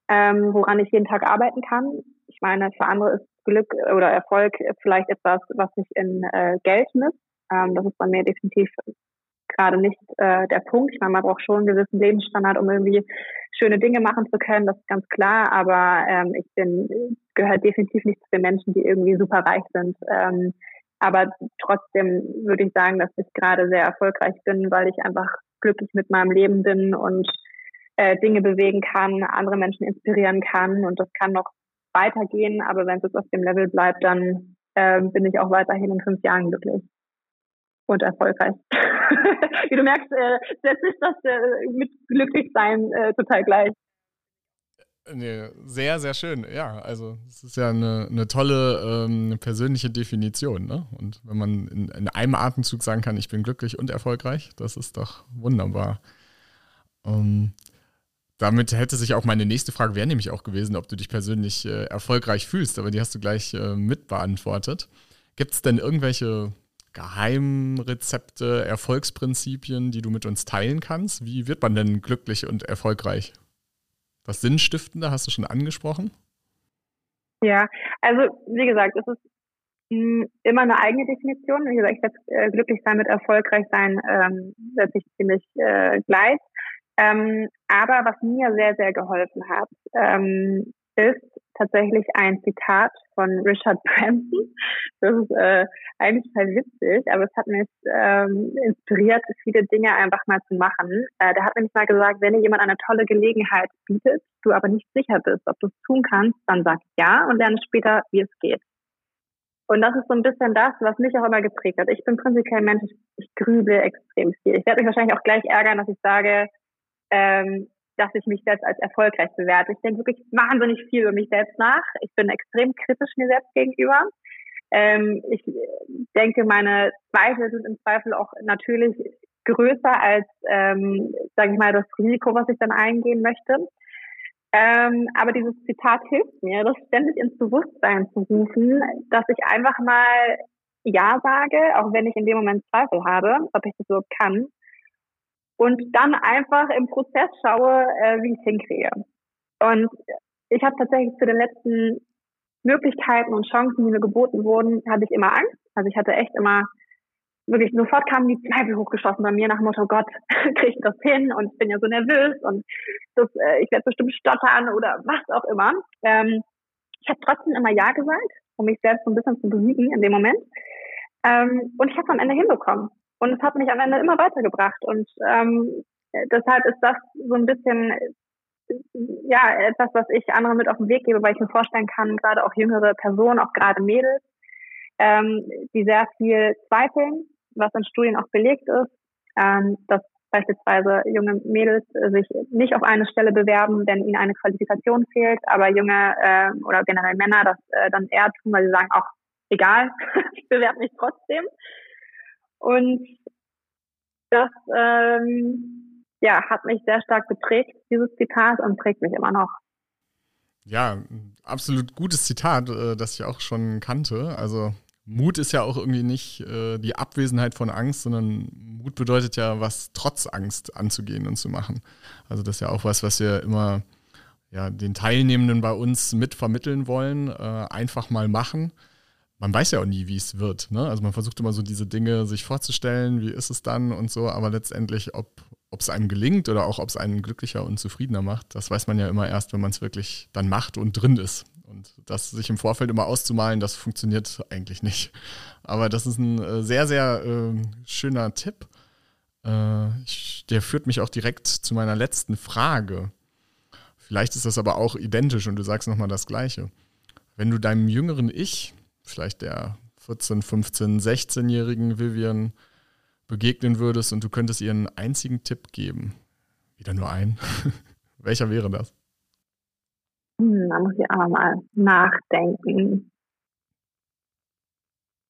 ähm, woran ich jeden Tag arbeiten kann. Ich meine, für andere ist Glück oder Erfolg vielleicht etwas, was sich in äh, Geld misst. Ähm, das ist bei mir definitiv gerade nicht äh, der Punkt. Ich meine, man braucht schon einen gewissen Lebensstandard, um irgendwie schöne Dinge machen zu können, das ist ganz klar, aber ähm, ich bin, gehöre definitiv nicht zu den Menschen, die irgendwie super reich sind. Ähm, aber trotzdem würde ich sagen, dass ich gerade sehr erfolgreich bin, weil ich einfach glücklich mit meinem Leben bin und äh, Dinge bewegen kann, andere Menschen inspirieren kann und das kann noch weitergehen, aber wenn es auf dem Level bleibt, dann äh, bin ich auch weiterhin in fünf Jahren glücklich und erfolgreich. Wie du merkst, äh, setze ich das äh, mit Glücklichsein äh, total gleich. Sehr, sehr schön. Ja, also es ist ja eine, eine tolle ähm, persönliche Definition. Ne? Und wenn man in, in, einem Atemzug sagen kann, ich bin glücklich und erfolgreich, das ist doch wunderbar. Ähm, damit hätte sich auch meine nächste Frage, wäre nämlich auch gewesen, ob du dich persönlich äh, erfolgreich fühlst, aber die hast du gleich äh, mit beantwortet. Gibt es denn irgendwelche Geheimrezepte, Erfolgsprinzipien, die du mit uns teilen kannst? Wie wird man denn glücklich und erfolgreich? Das Sinnstiftende hast du schon angesprochen? Ja, also wie gesagt, es ist mh, immer eine eigene Definition. Wie gesagt, ich setze äh, glücklich sein mit erfolgreich sein, ähm, setze ich ziemlich äh, gleich. Ähm, aber was mir sehr, sehr geholfen hat, ähm, ist tatsächlich ein Zitat von Richard Branson. Das ist äh, eigentlich total witzig, aber es hat mich ähm, inspiriert, viele Dinge einfach mal zu machen. Äh, der hat nämlich mal gesagt, wenn dir jemand eine tolle Gelegenheit bietet, du aber nicht sicher bist, ob du es tun kannst, dann sag ja und lerne später, wie es geht. Und das ist so ein bisschen das, was mich auch immer geprägt hat. Ich bin prinzipiell ein Mensch, ich, ich grüble extrem viel. Ich werde mich wahrscheinlich auch gleich ärgern, dass ich sage, ähm, dass ich mich selbst als erfolgreich bewerte. Ich denke wirklich wahnsinnig viel über mich selbst nach. Ich bin extrem kritisch mir selbst gegenüber. Ähm, ich denke, meine Zweifel sind im Zweifel auch natürlich größer als, ähm, sage ich mal, das Risiko, was ich dann eingehen möchte. Ähm, aber dieses Zitat hilft mir, das ständig ins Bewusstsein zu rufen, dass ich einfach mal Ja sage, auch wenn ich in dem Moment Zweifel habe, ob ich das so kann und dann einfach im Prozess schaue, äh, wie ich es hinkriege. Und ich habe tatsächlich zu den letzten Möglichkeiten und Chancen, die mir geboten wurden, hatte ich immer Angst. Also ich hatte echt immer wirklich sofort kamen die Zweifel hochgeschossen bei mir nach dem Motto, Gott, kriege ich das hin und ich bin ja so nervös und das, äh, ich werde bestimmt stottern oder was auch immer. Ähm, ich habe trotzdem immer Ja gesagt, um mich selbst so ein bisschen zu besiegen in dem Moment. Ähm, und ich habe am Ende hinbekommen. Und es hat mich am Ende immer weitergebracht. Und ähm, deshalb ist das so ein bisschen ja etwas, was ich anderen mit auf den Weg gebe, weil ich mir vorstellen kann, gerade auch jüngere Personen, auch gerade Mädels, ähm, die sehr viel zweifeln, was in Studien auch belegt ist, ähm, dass beispielsweise junge Mädels sich nicht auf eine Stelle bewerben, wenn ihnen eine Qualifikation fehlt, aber junge äh, oder generell Männer das äh, dann eher tun, weil sie sagen, auch egal, ich bewerbe mich trotzdem. Und das ähm, ja, hat mich sehr stark geprägt, dieses Zitat, und prägt mich immer noch. Ja, absolut gutes Zitat, äh, das ich auch schon kannte. Also Mut ist ja auch irgendwie nicht äh, die Abwesenheit von Angst, sondern Mut bedeutet ja, was trotz Angst anzugehen und zu machen. Also das ist ja auch was, was wir immer ja, den Teilnehmenden bei uns mit vermitteln wollen. Äh, einfach mal machen man weiß ja auch nie, wie es wird. Ne? Also man versucht immer so diese Dinge sich vorzustellen, wie ist es dann und so, aber letztendlich, ob es einem gelingt oder auch ob es einen glücklicher und zufriedener macht, das weiß man ja immer erst, wenn man es wirklich dann macht und drin ist. Und das sich im Vorfeld immer auszumalen, das funktioniert eigentlich nicht. Aber das ist ein äh, sehr, sehr äh, schöner Tipp. Äh, ich, der führt mich auch direkt zu meiner letzten Frage. Vielleicht ist das aber auch identisch und du sagst nochmal das Gleiche. Wenn du deinem jüngeren Ich, vielleicht der 14, 15, 16-jährigen Vivian, begegnen würdest und du könntest ihr einen einzigen Tipp geben, wieder nur einen, welcher wäre das? Hm, da muss ich auch mal nachdenken.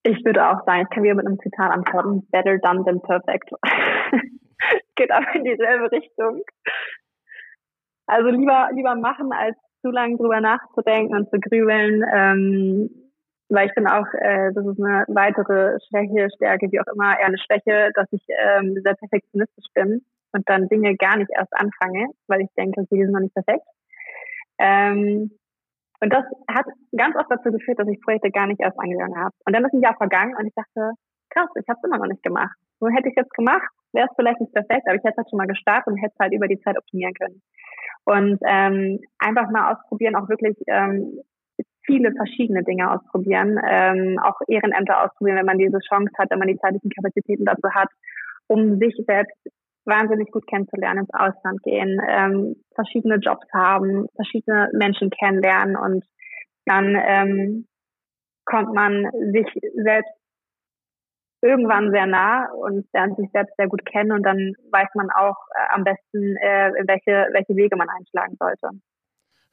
Ich würde auch sagen, ich kann wieder mit einem Zitat antworten, better done than perfect. Geht auch in dieselbe Richtung. Also lieber, lieber machen, als zu lange drüber nachzudenken und zu grübeln. Ähm, weil ich bin auch, äh, das ist eine weitere Schwäche, Stärke, wie auch immer, eher eine Schwäche, dass ich ähm, sehr perfektionistisch bin und dann Dinge gar nicht erst anfange, weil ich denke, sie sind noch nicht perfekt. Ähm, und das hat ganz oft dazu geführt, dass ich Projekte gar nicht erst angegangen habe. Und dann ist ein Jahr vergangen und ich dachte, krass, ich habe es immer noch nicht gemacht. So hätte ich es jetzt gemacht, wäre es vielleicht nicht perfekt, aber ich hätte es halt schon mal gestartet und hätte es halt über die Zeit optimieren können. Und ähm, einfach mal ausprobieren, auch wirklich ähm, viele verschiedene Dinge ausprobieren, ähm, auch Ehrenämter ausprobieren, wenn man diese Chance hat, wenn man die zeitlichen Kapazitäten dazu hat, um sich selbst wahnsinnig gut kennenzulernen, ins Ausland gehen, ähm, verschiedene Jobs haben, verschiedene Menschen kennenlernen und dann ähm, kommt man sich selbst irgendwann sehr nah und lernt sich selbst sehr gut kennen und dann weiß man auch äh, am besten, äh, welche, welche Wege man einschlagen sollte.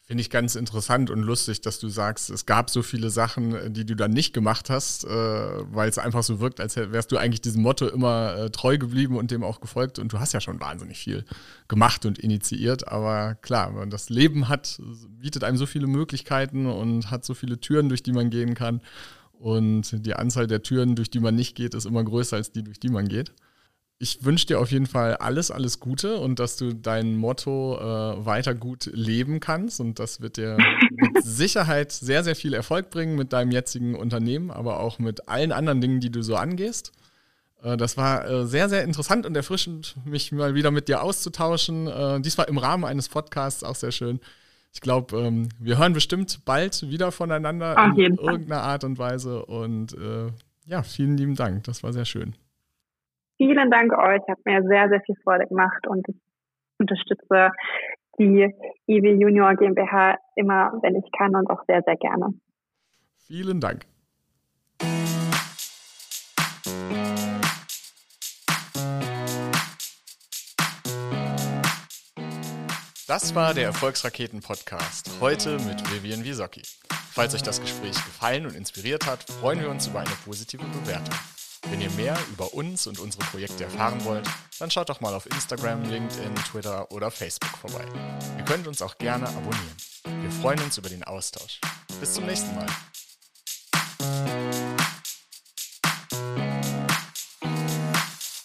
Finde ich ganz interessant und lustig, dass du sagst, es gab so viele Sachen, die du dann nicht gemacht hast, äh, weil es einfach so wirkt, als wärst du eigentlich diesem Motto immer äh, treu geblieben und dem auch gefolgt. Und du hast ja schon wahnsinnig viel gemacht und initiiert. Aber klar, das Leben hat, bietet einem so viele Möglichkeiten und hat so viele Türen, durch die man gehen kann. Und die Anzahl der Türen, durch die man nicht geht, ist immer größer als die, durch die man geht ich wünsche dir auf jeden Fall alles, alles Gute und dass du dein Motto äh, weiter gut leben kannst. Und das wird dir mit Sicherheit sehr, sehr viel Erfolg bringen mit deinem jetzigen Unternehmen, aber auch mit allen anderen Dingen, die du so angehst. Äh, das war äh, sehr, sehr interessant und erfrischend, mich mal wieder mit dir auszutauschen. Äh, diesmal im Rahmen eines Podcasts auch sehr schön. Ich glaube, ähm, wir hören bestimmt bald wieder voneinander in irgendeiner Art und Weise. Und äh, ja, vielen lieben Dank. Das war sehr schön. Vielen Dank euch, hat mir sehr, sehr viel Freude gemacht und ich unterstütze die IW Junior GmbH immer, wenn ich kann und auch sehr, sehr gerne. Vielen Dank. Das war der Erfolgsraketen-Podcast. Heute mit Vivian Wiesocki. Falls euch das Gespräch gefallen und inspiriert hat, freuen wir uns über eine positive Bewertung. Wenn ihr mehr über uns und unsere Projekte erfahren wollt, dann schaut doch mal auf Instagram, LinkedIn, Twitter oder Facebook vorbei. Ihr könnt uns auch gerne abonnieren. Wir freuen uns über den Austausch. Bis zum nächsten Mal.